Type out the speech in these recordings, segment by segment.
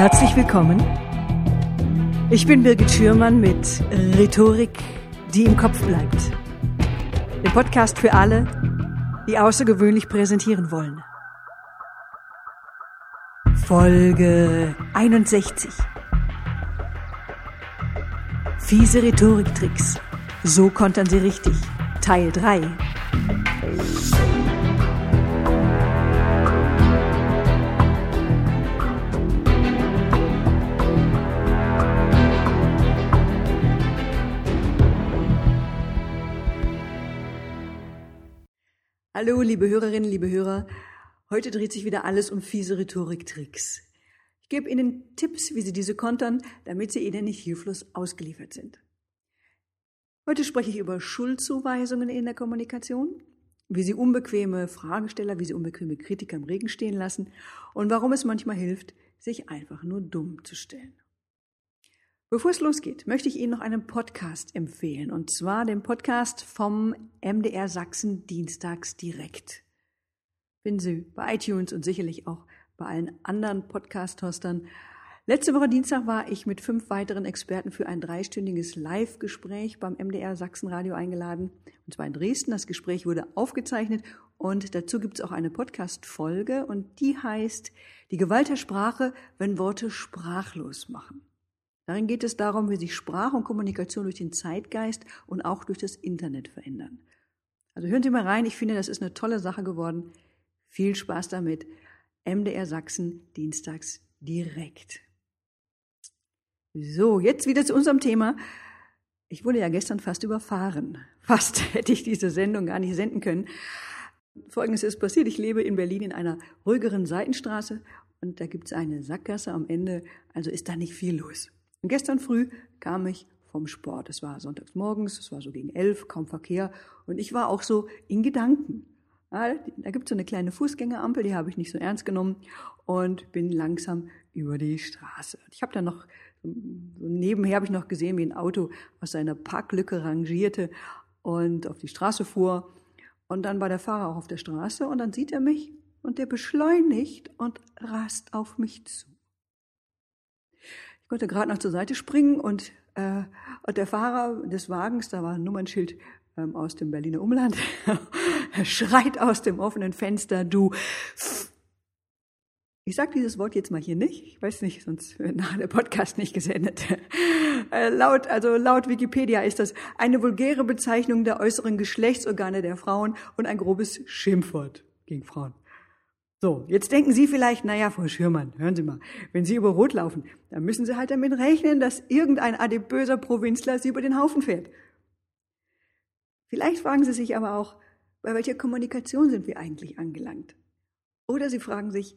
Herzlich willkommen. Ich bin Birgit Schürmann mit Rhetorik, die im Kopf bleibt. Der Podcast für alle, die außergewöhnlich präsentieren wollen. Folge 61. Fiese Rhetoriktricks. So kontern sie richtig. Teil 3. Hallo, liebe Hörerinnen, liebe Hörer. Heute dreht sich wieder alles um fiese Rhetoriktricks. Ich gebe Ihnen Tipps, wie Sie diese kontern, damit Sie Ihnen nicht hilflos ausgeliefert sind. Heute spreche ich über Schuldzuweisungen in der Kommunikation, wie Sie unbequeme Fragesteller, wie Sie unbequeme Kritiker im Regen stehen lassen und warum es manchmal hilft, sich einfach nur dumm zu stellen. Bevor es losgeht, möchte ich Ihnen noch einen Podcast empfehlen, und zwar den Podcast vom MDR Sachsen Dienstags direkt. Finden Sie bei iTunes und sicherlich auch bei allen anderen Podcast-Hostern. Letzte Woche Dienstag war ich mit fünf weiteren Experten für ein dreistündiges Live-Gespräch beim MDR Sachsenradio eingeladen, und zwar in Dresden. Das Gespräch wurde aufgezeichnet und dazu gibt es auch eine Podcast-Folge und die heißt Die Gewalt der Sprache, wenn Worte sprachlos machen. Darin geht es darum, wie sich Sprache und Kommunikation durch den Zeitgeist und auch durch das Internet verändern. Also hören Sie mal rein, ich finde, das ist eine tolle Sache geworden. Viel Spaß damit. MDR Sachsen, dienstags direkt. So, jetzt wieder zu unserem Thema. Ich wurde ja gestern fast überfahren. Fast hätte ich diese Sendung gar nicht senden können. Folgendes ist passiert. Ich lebe in Berlin in einer ruhigeren Seitenstraße und da gibt es eine Sackgasse am Ende, also ist da nicht viel los. Und gestern früh kam ich vom Sport. Es war sonntags morgens, es war so gegen elf, kaum Verkehr. Und ich war auch so in Gedanken. da gibt es so eine kleine Fußgängerampel, die habe ich nicht so ernst genommen und bin langsam über die Straße. Ich habe dann noch, so nebenher habe ich noch gesehen, wie ein Auto aus seiner Parklücke rangierte und auf die Straße fuhr. Und dann war der Fahrer auch auf der Straße und dann sieht er mich und der beschleunigt und rast auf mich zu konnte gerade noch zur Seite springen und, äh, und der Fahrer des Wagens, da war ein Nummernschild ähm, aus dem Berliner Umland, schreit aus dem offenen Fenster, du. Ich sage dieses Wort jetzt mal hier nicht, ich weiß nicht, sonst wird nachher der Podcast nicht gesendet. Äh, laut, also laut Wikipedia ist das eine vulgäre Bezeichnung der äußeren Geschlechtsorgane der Frauen und ein grobes Schimpfwort gegen Frauen. So, jetzt denken Sie vielleicht, naja, Frau Schürmann, hören Sie mal, wenn Sie über Rot laufen, dann müssen Sie halt damit rechnen, dass irgendein adipöser Provinzler Sie über den Haufen fährt. Vielleicht fragen Sie sich aber auch, bei welcher Kommunikation sind wir eigentlich angelangt? Oder Sie fragen sich,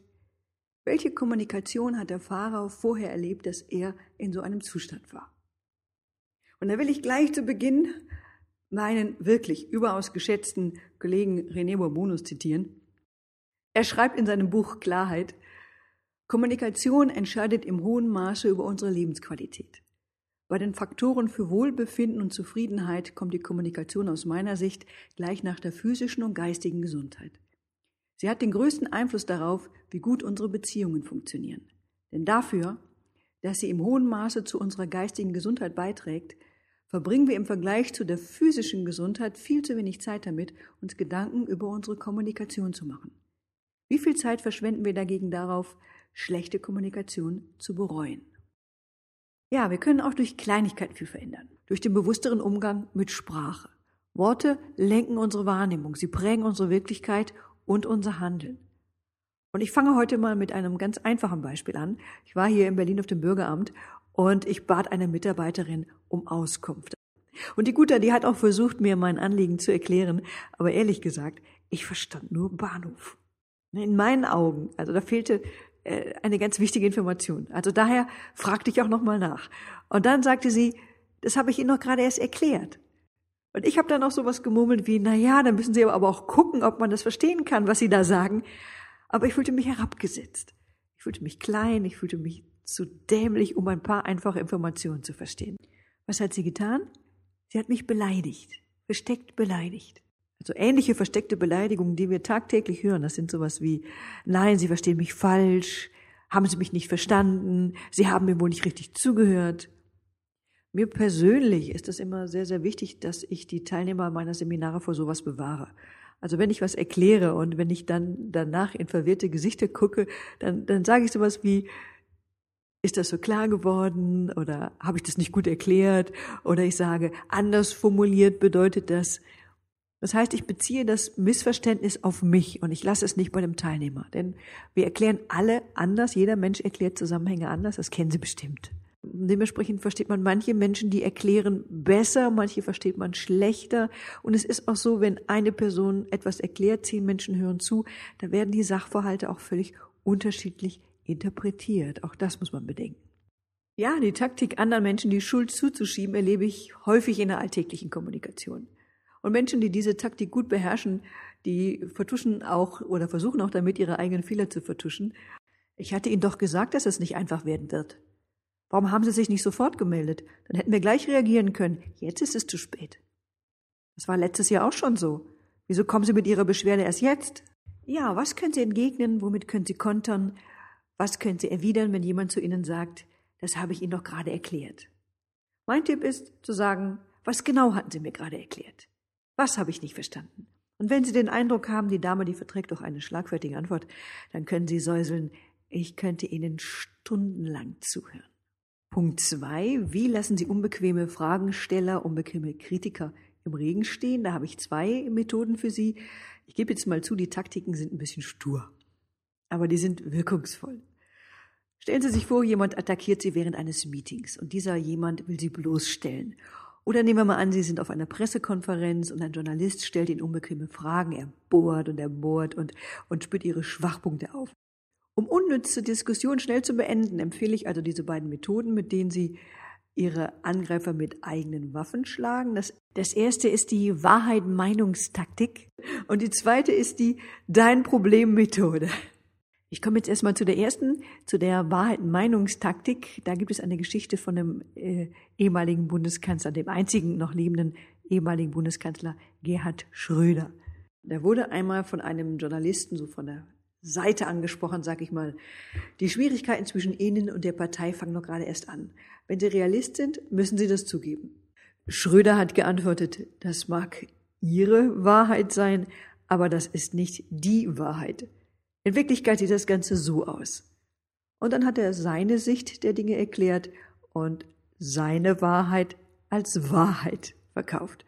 welche Kommunikation hat der Fahrer vorher erlebt, dass er in so einem Zustand war? Und da will ich gleich zu Beginn meinen wirklich überaus geschätzten Kollegen René Bourbonus zitieren. Er schreibt in seinem Buch Klarheit, Kommunikation entscheidet im hohen Maße über unsere Lebensqualität. Bei den Faktoren für Wohlbefinden und Zufriedenheit kommt die Kommunikation aus meiner Sicht gleich nach der physischen und geistigen Gesundheit. Sie hat den größten Einfluss darauf, wie gut unsere Beziehungen funktionieren. Denn dafür, dass sie im hohen Maße zu unserer geistigen Gesundheit beiträgt, verbringen wir im Vergleich zu der physischen Gesundheit viel zu wenig Zeit damit, uns Gedanken über unsere Kommunikation zu machen. Wie viel Zeit verschwenden wir dagegen darauf, schlechte Kommunikation zu bereuen? Ja, wir können auch durch Kleinigkeiten viel verändern, durch den bewussteren Umgang mit Sprache. Worte lenken unsere Wahrnehmung, sie prägen unsere Wirklichkeit und unser Handeln. Und ich fange heute mal mit einem ganz einfachen Beispiel an. Ich war hier in Berlin auf dem Bürgeramt und ich bat eine Mitarbeiterin um Auskunft. Und die Gute, die hat auch versucht, mir mein Anliegen zu erklären, aber ehrlich gesagt, ich verstand nur Bahnhof. In meinen Augen, also da fehlte äh, eine ganz wichtige Information. Also daher fragte ich auch nochmal nach. Und dann sagte sie, das habe ich Ihnen noch gerade erst erklärt. Und ich habe dann auch sowas gemurmelt wie, na ja, dann müssen Sie aber auch gucken, ob man das verstehen kann, was Sie da sagen. Aber ich fühlte mich herabgesetzt. Ich fühlte mich klein, ich fühlte mich zu dämlich, um ein paar einfache Informationen zu verstehen. Was hat sie getan? Sie hat mich beleidigt, versteckt beleidigt. Also ähnliche versteckte Beleidigungen, die wir tagtäglich hören, das sind sowas wie, nein, Sie verstehen mich falsch, haben Sie mich nicht verstanden? Sie haben mir wohl nicht richtig zugehört. Mir persönlich ist es immer sehr, sehr wichtig, dass ich die Teilnehmer meiner Seminare vor sowas bewahre. Also wenn ich was erkläre und wenn ich dann danach in verwirrte Gesichter gucke, dann, dann sage ich sowas wie, ist das so klar geworden oder habe ich das nicht gut erklärt oder ich sage, anders formuliert bedeutet das. Das heißt, ich beziehe das Missverständnis auf mich und ich lasse es nicht bei dem Teilnehmer. Denn wir erklären alle anders, jeder Mensch erklärt Zusammenhänge anders, das kennen Sie bestimmt. Dementsprechend versteht man manche Menschen, die erklären besser, manche versteht man schlechter. Und es ist auch so, wenn eine Person etwas erklärt, zehn Menschen hören zu, dann werden die Sachverhalte auch völlig unterschiedlich interpretiert. Auch das muss man bedenken. Ja, die Taktik, anderen Menschen die Schuld zuzuschieben, erlebe ich häufig in der alltäglichen Kommunikation. Und Menschen, die diese Taktik gut beherrschen, die vertuschen auch oder versuchen auch damit, ihre eigenen Fehler zu vertuschen. Ich hatte Ihnen doch gesagt, dass es nicht einfach werden wird. Warum haben Sie sich nicht sofort gemeldet? Dann hätten wir gleich reagieren können. Jetzt ist es zu spät. Das war letztes Jahr auch schon so. Wieso kommen Sie mit Ihrer Beschwerde erst jetzt? Ja, was können Sie entgegnen? Womit können Sie kontern? Was können Sie erwidern, wenn jemand zu Ihnen sagt, das habe ich Ihnen doch gerade erklärt? Mein Tipp ist zu sagen, was genau hatten Sie mir gerade erklärt? Was habe ich nicht verstanden? Und wenn Sie den Eindruck haben, die Dame, die verträgt doch eine schlagfertige Antwort, dann können Sie säuseln, ich könnte Ihnen stundenlang zuhören. Punkt zwei, wie lassen Sie unbequeme Fragensteller, unbequeme Kritiker im Regen stehen? Da habe ich zwei Methoden für Sie. Ich gebe jetzt mal zu, die Taktiken sind ein bisschen stur, aber die sind wirkungsvoll. Stellen Sie sich vor, jemand attackiert Sie während eines Meetings und dieser jemand will Sie bloßstellen. Oder nehmen wir mal an, Sie sind auf einer Pressekonferenz und ein Journalist stellt Ihnen unbequeme Fragen. Er bohrt und er bohrt und, und spürt Ihre Schwachpunkte auf. Um unnütze Diskussionen schnell zu beenden, empfehle ich also diese beiden Methoden, mit denen Sie Ihre Angreifer mit eigenen Waffen schlagen. Das, das erste ist die Wahrheit-Meinungstaktik und die zweite ist die Dein-Problem-Methode. Ich komme jetzt erstmal zu der ersten, zu der Wahrheit-Meinungstaktik. Da gibt es eine Geschichte von dem äh, ehemaligen Bundeskanzler, dem einzigen noch lebenden ehemaligen Bundeskanzler Gerhard Schröder. Der wurde einmal von einem Journalisten, so von der Seite angesprochen, sag ich mal. Die Schwierigkeiten zwischen Ihnen und der Partei fangen noch gerade erst an. Wenn Sie Realist sind, müssen Sie das zugeben. Schröder hat geantwortet, das mag Ihre Wahrheit sein, aber das ist nicht die Wahrheit. In Wirklichkeit sieht das Ganze so aus. Und dann hat er seine Sicht der Dinge erklärt und seine Wahrheit als Wahrheit verkauft.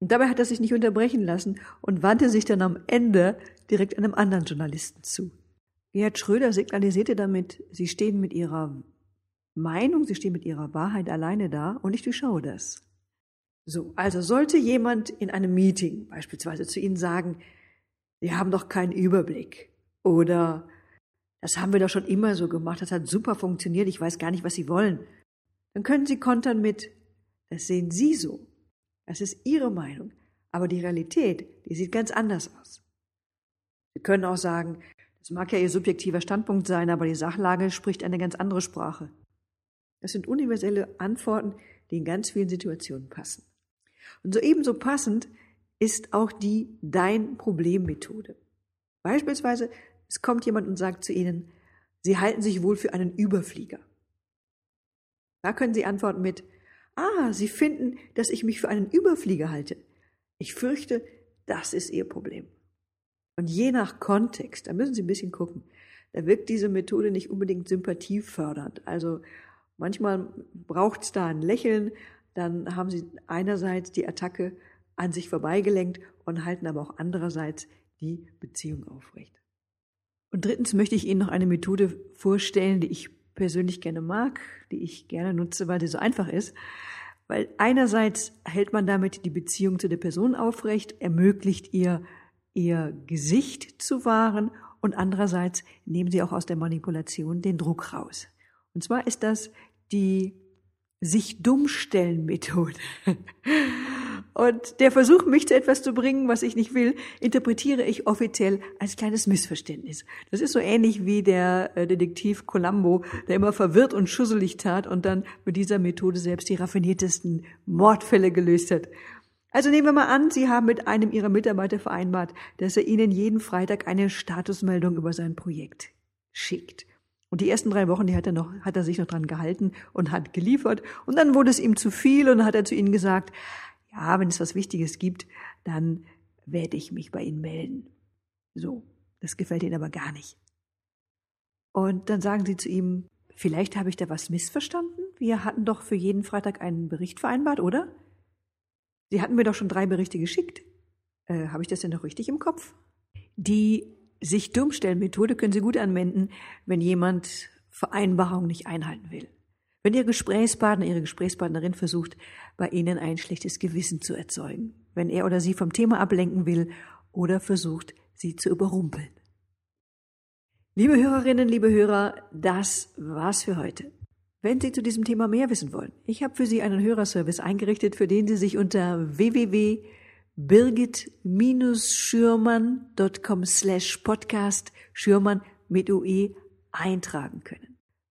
Und dabei hat er sich nicht unterbrechen lassen und wandte sich dann am Ende direkt einem anderen Journalisten zu. Gerhard Schröder signalisierte damit, Sie stehen mit Ihrer Meinung, Sie stehen mit Ihrer Wahrheit alleine da und ich durchschaue das. So, also sollte jemand in einem Meeting beispielsweise zu Ihnen sagen, Sie haben doch keinen Überblick oder das haben wir doch schon immer so gemacht, das hat super funktioniert, ich weiß gar nicht, was Sie wollen, dann können Sie kontern mit, das sehen Sie so. Das ist Ihre Meinung. Aber die Realität, die sieht ganz anders aus. Sie können auch sagen, das mag ja Ihr subjektiver Standpunkt sein, aber die Sachlage spricht eine ganz andere Sprache. Das sind universelle Antworten, die in ganz vielen Situationen passen. Und so ebenso passend ist auch die Dein Problem-Methode. Beispielsweise, es kommt jemand und sagt zu Ihnen, Sie halten sich wohl für einen Überflieger. Da können Sie antworten mit, Ah, Sie finden, dass ich mich für einen Überflieger halte. Ich fürchte, das ist Ihr Problem. Und je nach Kontext, da müssen Sie ein bisschen gucken, da wirkt diese Methode nicht unbedingt sympathiefördernd. Also manchmal braucht es da ein Lächeln, dann haben Sie einerseits die Attacke an sich vorbeigelenkt und halten aber auch andererseits die Beziehung aufrecht. Und drittens möchte ich Ihnen noch eine Methode vorstellen, die ich persönlich gerne mag, die ich gerne nutze, weil sie so einfach ist. Weil einerseits hält man damit die Beziehung zu der Person aufrecht, ermöglicht ihr, ihr Gesicht zu wahren und andererseits nehmen sie auch aus der Manipulation den Druck raus. Und zwar ist das die sich dummstellen Methode. Und der Versuch, mich zu etwas zu bringen, was ich nicht will, interpretiere ich offiziell als kleines Missverständnis. Das ist so ähnlich wie der äh, Detektiv Columbo, der immer verwirrt und schusselig tat und dann mit dieser Methode selbst die raffiniertesten Mordfälle gelöst hat. Also nehmen wir mal an, Sie haben mit einem Ihrer Mitarbeiter vereinbart, dass er Ihnen jeden Freitag eine Statusmeldung über sein Projekt schickt. Und die ersten drei Wochen, die hat er noch, hat er sich noch dran gehalten und hat geliefert. Und dann wurde es ihm zu viel und hat er zu ihnen gesagt, ja, wenn es was Wichtiges gibt, dann werde ich mich bei Ihnen melden. So, das gefällt Ihnen aber gar nicht. Und dann sagen sie zu ihm, vielleicht habe ich da was missverstanden? Wir hatten doch für jeden Freitag einen Bericht vereinbart, oder? Sie hatten mir doch schon drei Berichte geschickt. Äh, habe ich das denn noch richtig im Kopf? Die sich dummstellen Methode können Sie gut anwenden, wenn jemand Vereinbarungen nicht einhalten will. Wenn Ihr Gesprächspartner, Ihre Gesprächspartnerin versucht, bei Ihnen ein schlechtes Gewissen zu erzeugen, wenn er oder sie vom Thema ablenken will oder versucht, Sie zu überrumpeln. Liebe Hörerinnen, liebe Hörer, das war's für heute. Wenn Sie zu diesem Thema mehr wissen wollen, ich habe für Sie einen Hörerservice eingerichtet, für den Sie sich unter www.birgit-schürmann.com slash podcast Schürmann mit UE eintragen können.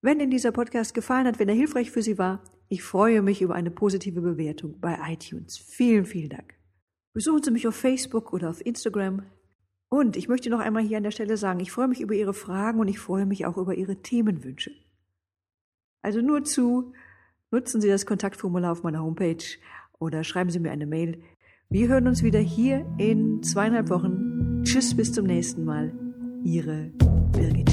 Wenn Ihnen dieser Podcast gefallen hat, wenn er hilfreich für Sie war, ich freue mich über eine positive Bewertung bei iTunes. Vielen, vielen Dank. Besuchen Sie mich auf Facebook oder auf Instagram. Und ich möchte noch einmal hier an der Stelle sagen, ich freue mich über Ihre Fragen und ich freue mich auch über Ihre Themenwünsche. Also nur zu, nutzen Sie das Kontaktformular auf meiner Homepage oder schreiben Sie mir eine Mail. Wir hören uns wieder hier in zweieinhalb Wochen. Tschüss, bis zum nächsten Mal. Ihre Birgit